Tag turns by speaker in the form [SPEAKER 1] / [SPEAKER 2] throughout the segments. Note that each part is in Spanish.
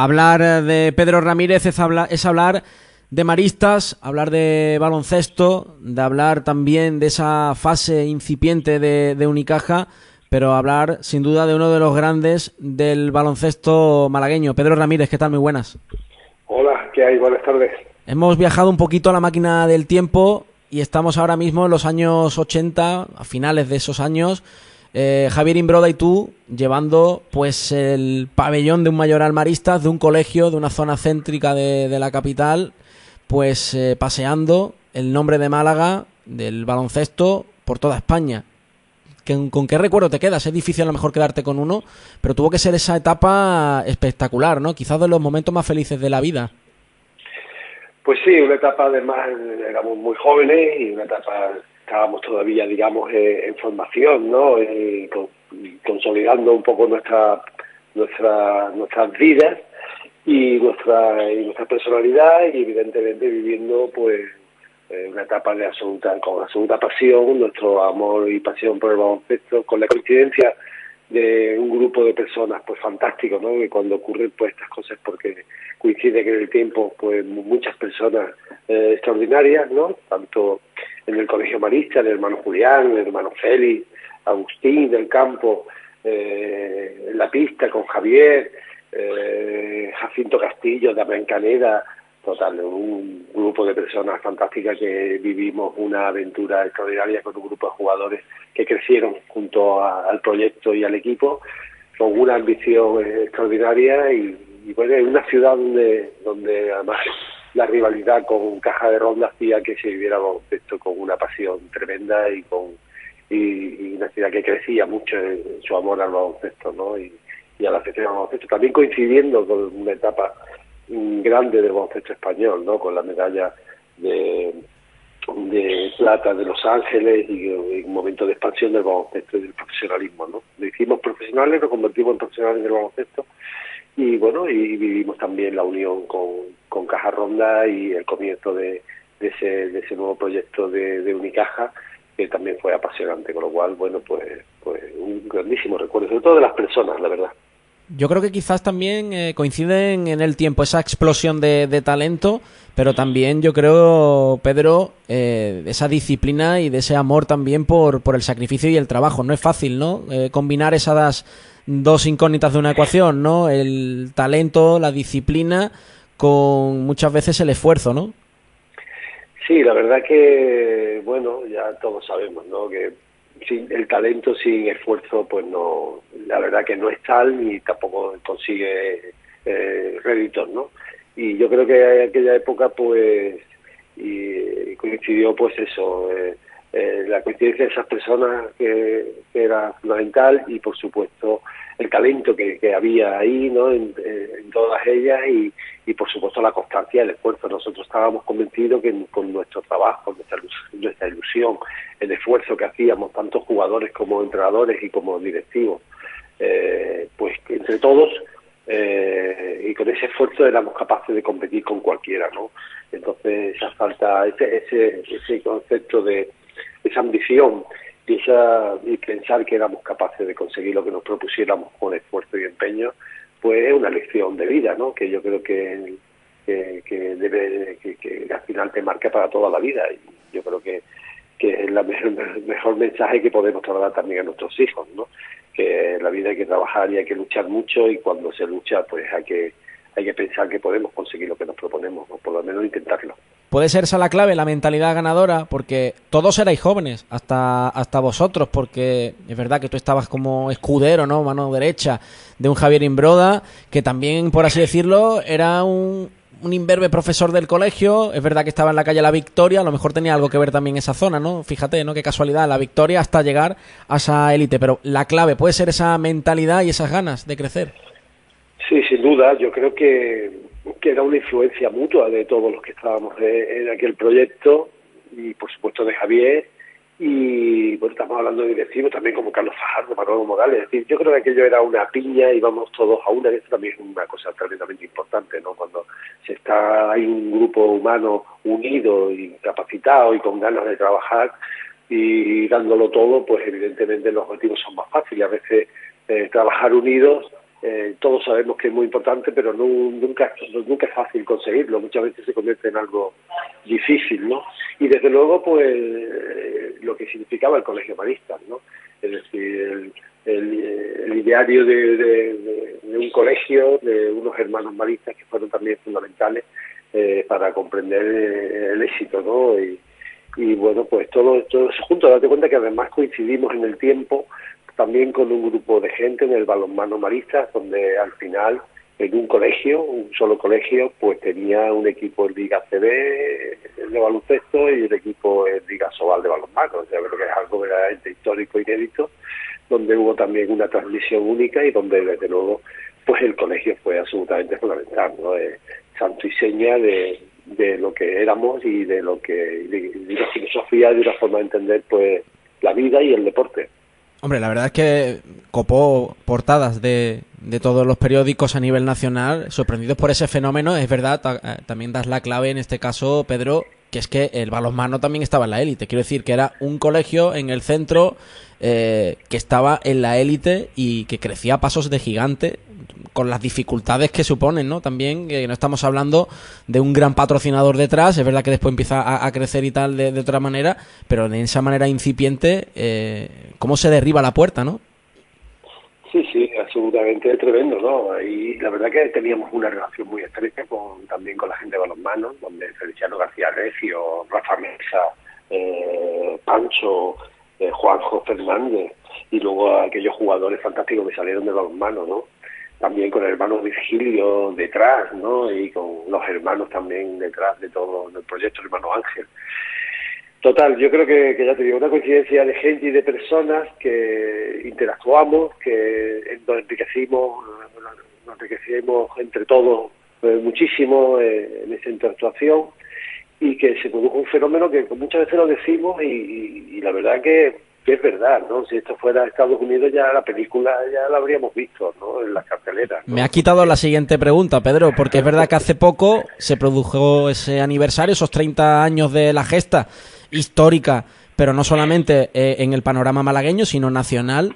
[SPEAKER 1] Hablar de Pedro Ramírez es, es hablar de maristas, hablar de baloncesto, de hablar también de esa fase incipiente de, Unicaja, pero hablar sin duda de uno de los grandes del baloncesto malagueño. Pedro Ramírez, ¿qué tal? Muy buenas.
[SPEAKER 2] Hola, ¿qué hay? Buenas tardes.
[SPEAKER 1] Hemos viajado un poquito a la máquina del tiempo y estamos ahora mismo en los años 80, a finales de esos años, eh, Javier Imbroda y tú llevando pues el pabellón de un mayoral marista, de un colegio, de una zona céntrica de, la capital, pues eh, paseando el nombre de Málaga, del baloncesto, por toda España. ¿Con, qué recuerdo te quedas? Es difícil a lo mejor quedarte con uno, pero tuvo que ser esa etapa espectacular, ¿no? Quizás de los momentos más felices de la vida.
[SPEAKER 2] Pues sí, una etapa además, éramos muy jóvenes y una etapa estábamos todavía, digamos, eh, en formación, ¿no? Eh, consolidando un poco nuestra, nuestra, nuestras vidas y nuestra, y nuestra personalidad y evidentemente viviendo, pues, eh, una etapa de absoluta, con absoluta pasión, nuestro amor y pasión por el baloncesto, con la coincidencia de un grupo de personas pues fantástico, ¿no? Que cuando ocurren pues estas cosas porque coincide que en el tiempo pues muchas personas extraordinarias, ¿no? Tanto en el Colegio Marista, el hermano Julián, el hermano Félix, Agustín del Campo, eh, en la pista con Javier, eh, Jacinto Castillo, Damián Caneda, total, un grupo de personas fantásticas que vivimos una aventura extraordinaria con un grupo de jugadores que crecieron junto al proyecto y al equipo con una ambición extraordinaria y, bueno, en una ciudad donde, donde además la rivalidad con Caja de Ronda hacía que se viviera baloncesto con una pasión tremenda y con y, una ciudad que crecía mucho en, su amor al baloncesto ¿no? y, a la afición al baloncesto, también coincidiendo con una etapa grande del baloncesto español, ¿no? con la medalla de, de plata de Los Ángeles y, un momento de expansión del baloncesto y del profesionalismo. ¿no? Lo hicimos profesionales, lo convertimos en profesionales del baloncesto y bueno, y vivimos también la unión con, con Caja Ronda y el comienzo de, ese, de ese nuevo proyecto de, de, Unicaja, que también fue apasionante, con lo cual, bueno, pues, pues un grandísimo recuerdo, sobre todo de las personas, la verdad.
[SPEAKER 1] Yo creo que quizás también eh, coinciden en el tiempo esa explosión de, de, talento, pero también yo creo, Pedro, eh, esa disciplina y de ese amor también por, por el sacrificio y el trabajo. No es fácil, ¿no? Eh, combinar esas dos incógnitas de una ecuación, ¿no? El talento, la disciplina, con muchas veces el esfuerzo, ¿no?
[SPEAKER 2] Sí, la verdad que, bueno, ya todos sabemos, ¿no? Que sin el talento sin esfuerzo, pues no, la verdad que no es tal ni tampoco consigue eh, réditos, ¿no? Y yo creo que en aquella época, pues, y coincidió, pues eso, eh, eh, la coincidencia de esas personas que, era fundamental y por supuesto el talento que, había ahí ¿no? En, todas ellas y, y, por supuesto la constancia el esfuerzo nosotros estábamos convencidos que con nuestro trabajo nuestra, nuestra ilusión el esfuerzo que hacíamos tanto jugadores como entrenadores y como directivos eh, pues entre todos eh, y con ese esfuerzo éramos capaces de competir con cualquiera no entonces esa falta ese ese, ese concepto de esa ambición y, esa, y pensar que éramos capaces de conseguir lo que nos propusiéramos con esfuerzo y empeño, pues es una lección de vida, ¿no? Que yo creo que, que, debe, que, al final te marca para toda la vida. Y yo creo que, que es el mejor, mejor mensaje que podemos trasladar también a nuestros hijos, ¿no? Que en la vida hay que trabajar y hay que luchar mucho y cuando se lucha, pues hay que hay que pensar que podemos conseguir lo que nos proponemos, o por lo menos intentarlo.
[SPEAKER 1] Puede ser esa la clave, la mentalidad ganadora, porque todos erais jóvenes, hasta, hasta vosotros, porque es verdad que tú estabas como escudero, ¿no? Mano derecha de un Javier Imbroda, que también, por así decirlo, era un, un imberbe profesor del colegio, es verdad que estaba en la calle La Victoria, a lo mejor tenía algo que ver también esa zona, ¿no? Fíjate, ¿no? Qué casualidad, La Victoria hasta llegar a esa élite, pero la clave puede ser esa mentalidad y esas ganas de crecer.
[SPEAKER 2] Sí, sin duda. Yo creo que, que era una influencia mutua de todos los que estábamos en, aquel proyecto y, por supuesto, de Javier. Y bueno, estamos hablando de directivos también como Carlos Fajardo, Manolo Morales. Es decir, yo creo que aquello era una piña y vamos todos a una. Esto también es una cosa tremendamente importante, ¿no? Cuando se está, hay un grupo humano unido y capacitado y con ganas de trabajar y dándolo todo, pues evidentemente los objetivos son más fáciles. A veces eh, trabajar unidos eh, todos sabemos que es muy importante, pero nunca, nunca es fácil conseguirlo. Muchas veces se convierte en algo difícil, ¿no? Y desde luego, pues, lo que significaba el colegio marista, ¿no? Es decir, el, ideario de, un colegio, de unos hermanos maristas que fueron también fundamentales eh, para comprender eh, el éxito, ¿no? Y, y bueno, pues todo, todo eso junto, date cuenta que además coincidimos en el tiempo también con un grupo de gente en el balonmano marista, donde al final en un colegio, un solo colegio, pues tenía un equipo en Liga CB de baloncesto y el equipo en Liga Sobal de balonmano. O creo que es algo verdaderamente histórico, inédito, donde hubo también una transmisión única y donde desde luego pues el colegio fue absolutamente fundamental, ¿no? Eh, santo y seña de, de lo que éramos y de lo que de, la filosofía de una forma de entender pues la vida y el deporte.
[SPEAKER 1] Hombre, la verdad es que copó portadas de, de todos los periódicos a nivel nacional, sorprendidos por ese fenómeno. Es verdad, eh, también das la clave en este caso, Pedro, que es que el balonmano también estaba en la élite. Quiero decir que era un colegio en el centro eh, que estaba en la élite y que crecía a pasos de gigante con las dificultades que suponen, ¿no? También que no estamos hablando de un gran patrocinador detrás, es verdad que después empieza a, crecer y tal de, otra manera, pero de esa manera incipiente, eh, ¿cómo se derriba la puerta, no?
[SPEAKER 2] Sí, sí, absolutamente tremendo, ¿no? Y la verdad que teníamos una relación muy estrecha con también con la gente de balonmano, donde Feliciano García Recio, Rafa Mesa, eh, Pancho, eh, Juanjo Fernández y luego aquellos jugadores fantásticos que salieron de balonmano, ¿no? También con el hermano Virgilio detrás, ¿no? Y con los hermanos también detrás de todo el proyecto, el hermano Ángel. Total, yo creo que, ya te digo, una coincidencia de gente y de personas que interactuamos, que nos enriquecimos, nos enriquecimos entre todos eh, muchísimo eh, en esa interactuación y que se produjo un fenómeno que muchas veces lo decimos y la verdad que es verdad, ¿no? Si esto fuera Estados Unidos ya la película ya la habríamos visto, ¿no? En las carteleras.
[SPEAKER 1] Me ha quitado la siguiente pregunta, Pedro, porque es verdad que hace poco se produjo ese aniversario, esos 30 años de la gesta histórica, pero no solamente eh, en el panorama malagueño, sino nacional.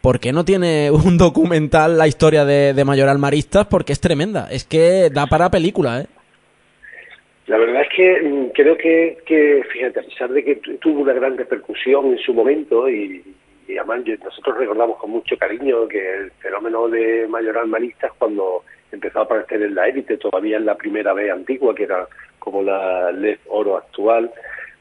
[SPEAKER 1] ¿Por qué no tiene un documental la historia de, de Mayoral Maristas? Porque es tremenda. Es que da para película, ¿eh?
[SPEAKER 2] La verdad es que mm, creo que, fíjate, a pesar de que tuvo una gran repercusión en su momento y, además nosotros recordamos con mucho cariño que el fenómeno de Mayoral Maristas cuando empezó a aparecer en la élite, todavía en la primera vez antigua, que era como la LED Oro actual,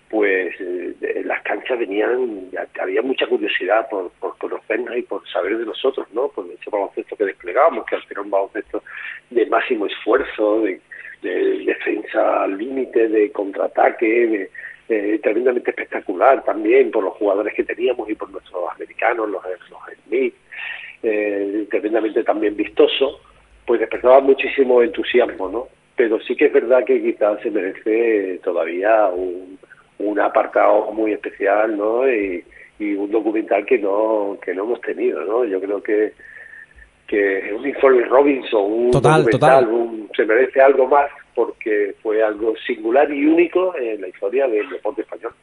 [SPEAKER 2] pues eh, las canchas venían, había mucha curiosidad por, por conocernos y por saber de nosotros, ¿no? Por ese baloncesto que desplegábamos, que al final un baloncesto de máximo esfuerzo, de de defensa al límite, de contraataque, tremendamente espectacular también por los jugadores que teníamos y por nuestros americanos, los, los Smith, eh, tremendamente también vistoso, pues despertaba muchísimo entusiasmo, ¿no? Pero sí que es verdad que quizás se merece todavía un, un apartado muy especial, ¿no? Y, y un documental que no que no hemos tenido, ¿no? Yo creo que que un informe Robinson, un
[SPEAKER 1] total, total.
[SPEAKER 2] se merece algo más porque fue algo singular y único en la historia del deporte español.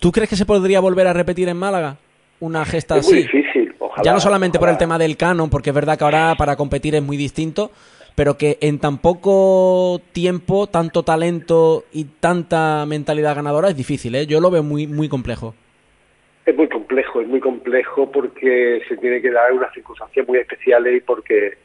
[SPEAKER 1] ¿Tú crees que se podría volver a repetir en Málaga una gesta
[SPEAKER 2] es
[SPEAKER 1] muy
[SPEAKER 2] difícil, ojalá.
[SPEAKER 1] Ya no solamente por el tema del canon, porque es verdad que ahora para competir es muy distinto, pero que en tan poco tiempo, tanto talento y tanta mentalidad ganadora es difícil, ¿eh? Yo lo veo muy, muy complejo.
[SPEAKER 2] Es muy complejo, es muy complejo porque se tiene que dar unas circunstancias muy especiales y porque,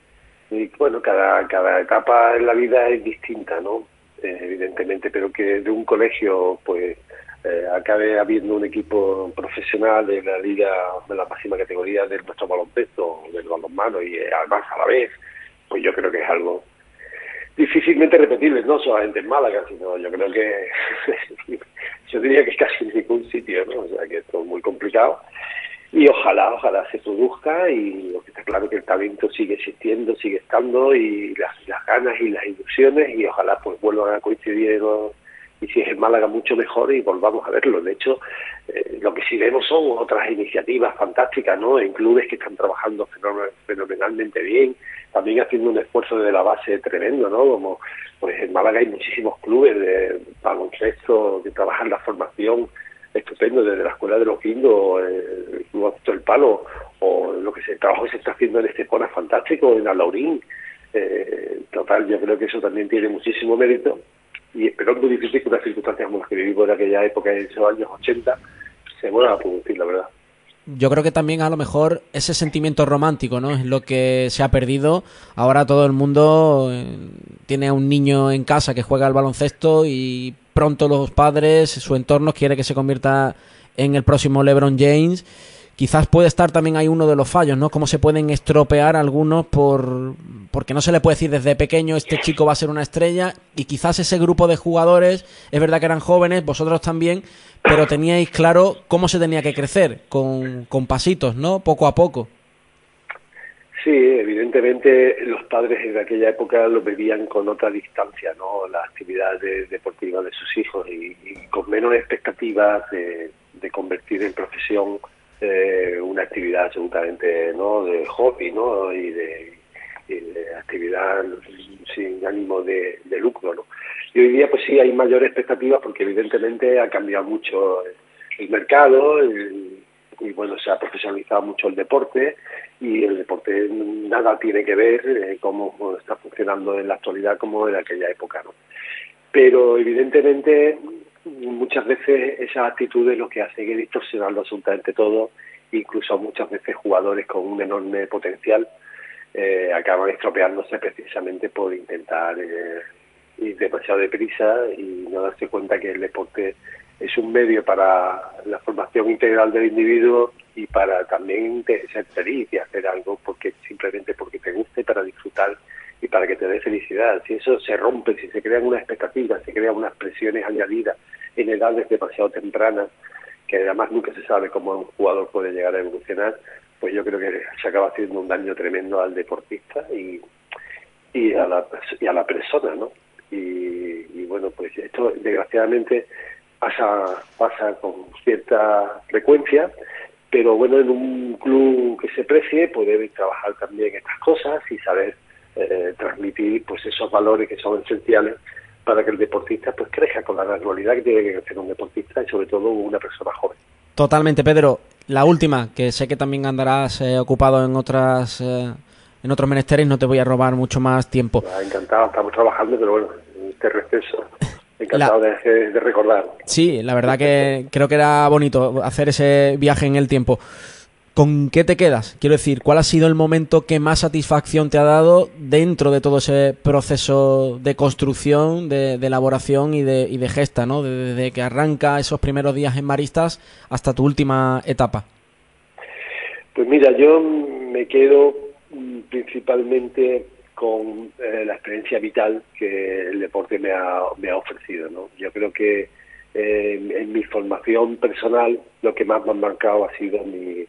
[SPEAKER 2] bueno, cada, cada etapa en la vida es distinta, ¿no? Eh, evidentemente, pero que de un colegio, pues, eh, acabe habiendo un equipo profesional de la liga de la máxima categoría de nuestro baloncesto, del balonmano y eh, además a la vez, pues yo creo que es algo difícilmente repetible, no solamente en Málaga, sino yo creo que yo diría que casi en ningún sitio, ¿no? O sea que esto es muy complicado y ojalá, ojalá se produzca y lo que está claro que el talento sigue existiendo, sigue estando y las, ganas y las ilusiones y ojalá pues vuelvan a coincidir y si es en Málaga mucho mejor y volvamos a verlo. De hecho, eh, lo que sí vemos son otras iniciativas fantásticas, ¿no? En clubes que están trabajando fenomenalmente bien, también haciendo un esfuerzo de la base tremendo, ¿no? Como pues en Málaga hay muchísimos clubes de baloncesto que trabajan la formación estupendo, desde la Escuela de los Guindos, el Club el Palo, o lo que se, el trabajo que se está haciendo en Estepona fantástico, en Alaurín. Eh, total, yo creo que eso también tiene muchísimo mérito y pero es muy difícil que unas circunstancias como las que vivimos en aquella época, en esos años 80, se vuelvan a producir, la verdad
[SPEAKER 1] yo creo que también a lo mejor ese sentimiento romántico, ¿no? Es lo que se ha perdido. Ahora todo el mundo eh, tiene a un niño en casa que juega al baloncesto y pronto los padres, su entorno quiere que se convierta en el próximo LeBron James quizás puede estar también ahí uno de los fallos, ¿no? Cómo se pueden estropear algunos por porque no se le puede decir desde pequeño este chico va a ser una estrella y quizás ese grupo de jugadores es verdad que eran jóvenes, vosotros también, pero teníais claro cómo se tenía que crecer con, con pasitos, ¿no? Poco a poco.
[SPEAKER 2] Sí, evidentemente los padres en aquella época lo veían con otra distancia, ¿no? La actividad deportiva de sus hijos y, con menos expectativas de, de convertir en profesión eh, una actividad absolutamente no de hobby no y de, actividad sin ánimo de, lucro no y hoy día pues sí hay mayores expectativas porque evidentemente ha cambiado mucho el mercado y bueno se ha profesionalizado mucho el deporte y el deporte nada tiene que ver eh, cómo está funcionando en la actualidad como en aquella época no pero evidentemente muchas veces esas actitudes lo que hacen es distorsionando absolutamente todo, incluso muchas veces jugadores con un enorme potencial eh, acaban estropeándose precisamente por intentar eh, ir demasiado deprisa y no darse cuenta que el deporte es un medio para la formación integral del individuo y para también ser feliz y hacer algo porque simplemente porque te guste para disfrutar y para que te dé felicidad. Si eso se rompe, si se crean unas expectativas, se crean unas presiones añadidas en edades demasiado tempranas, que además nunca se sabe cómo un jugador puede llegar a evolucionar, pues yo creo que se acaba haciendo un daño tremendo al deportista y, y, a, la, y a la persona, ¿no? Y, bueno, pues esto desgraciadamente pasa, pasa con cierta frecuencia, pero bueno, en un club que se precie, debe trabajar también estas cosas y saber eh, transmitir pues esos valores que son esenciales para que el deportista pues crezca con la naturalidad que tiene que crecer un deportista y sobre todo una persona joven.
[SPEAKER 1] Totalmente, Pedro. La última, que sé que también andarás eh, ocupado en otras eh, en otros menesteres, no te voy a robar mucho más tiempo.
[SPEAKER 2] Ah, encantado, estamos trabajando, pero bueno, este receso Encantado de, de, recordar.
[SPEAKER 1] Sí, la verdad que creo que era bonito hacer ese viaje en el tiempo. ¿Con qué te quedas? Quiero decir, ¿cuál ha sido el momento que más satisfacción te ha dado dentro de todo ese proceso de construcción, de, elaboración y de, y de gesta, ¿no? Desde que arranca esos primeros días en Maristas hasta tu última etapa.
[SPEAKER 2] Pues mira, yo me quedo mm, principalmente con eh, la experiencia vital que el deporte me ha, ofrecido, ¿no? Yo creo que eh, en mi formación personal lo que más me ha marcado ha sido mi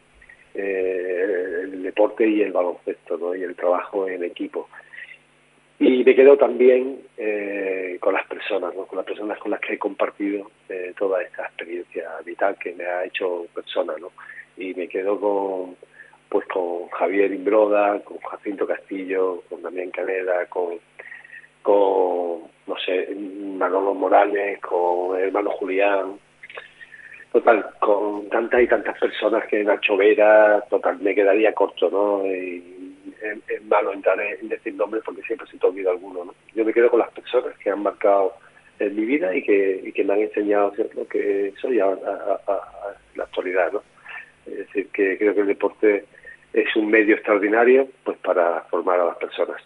[SPEAKER 2] eh, el deporte y el baloncesto ¿no? y el trabajo en equipo. Y me quedo también eh, con las personas, ¿no? con las personas con las que he compartido eh, toda esta experiencia vital que me ha hecho persona. ¿no? Y me quedo con, pues con Javier Imbroda, con Jacinto Castillo, con Damián Caneda, con, con no sé, Manolo Morales, con hermano Julián, total, con tantas y tantas personas que Nacho Vera, total, me quedaría corto, ¿no? Y es, malo entrar en decir nombres porque siempre se te olvida alguno, ¿no? Yo me quedo con las personas que han marcado en mi vida y que, y que me han enseñado lo que soy a, la actualidad, ¿no? Es decir, que creo que el deporte es un medio extraordinario pues para formar a las personas.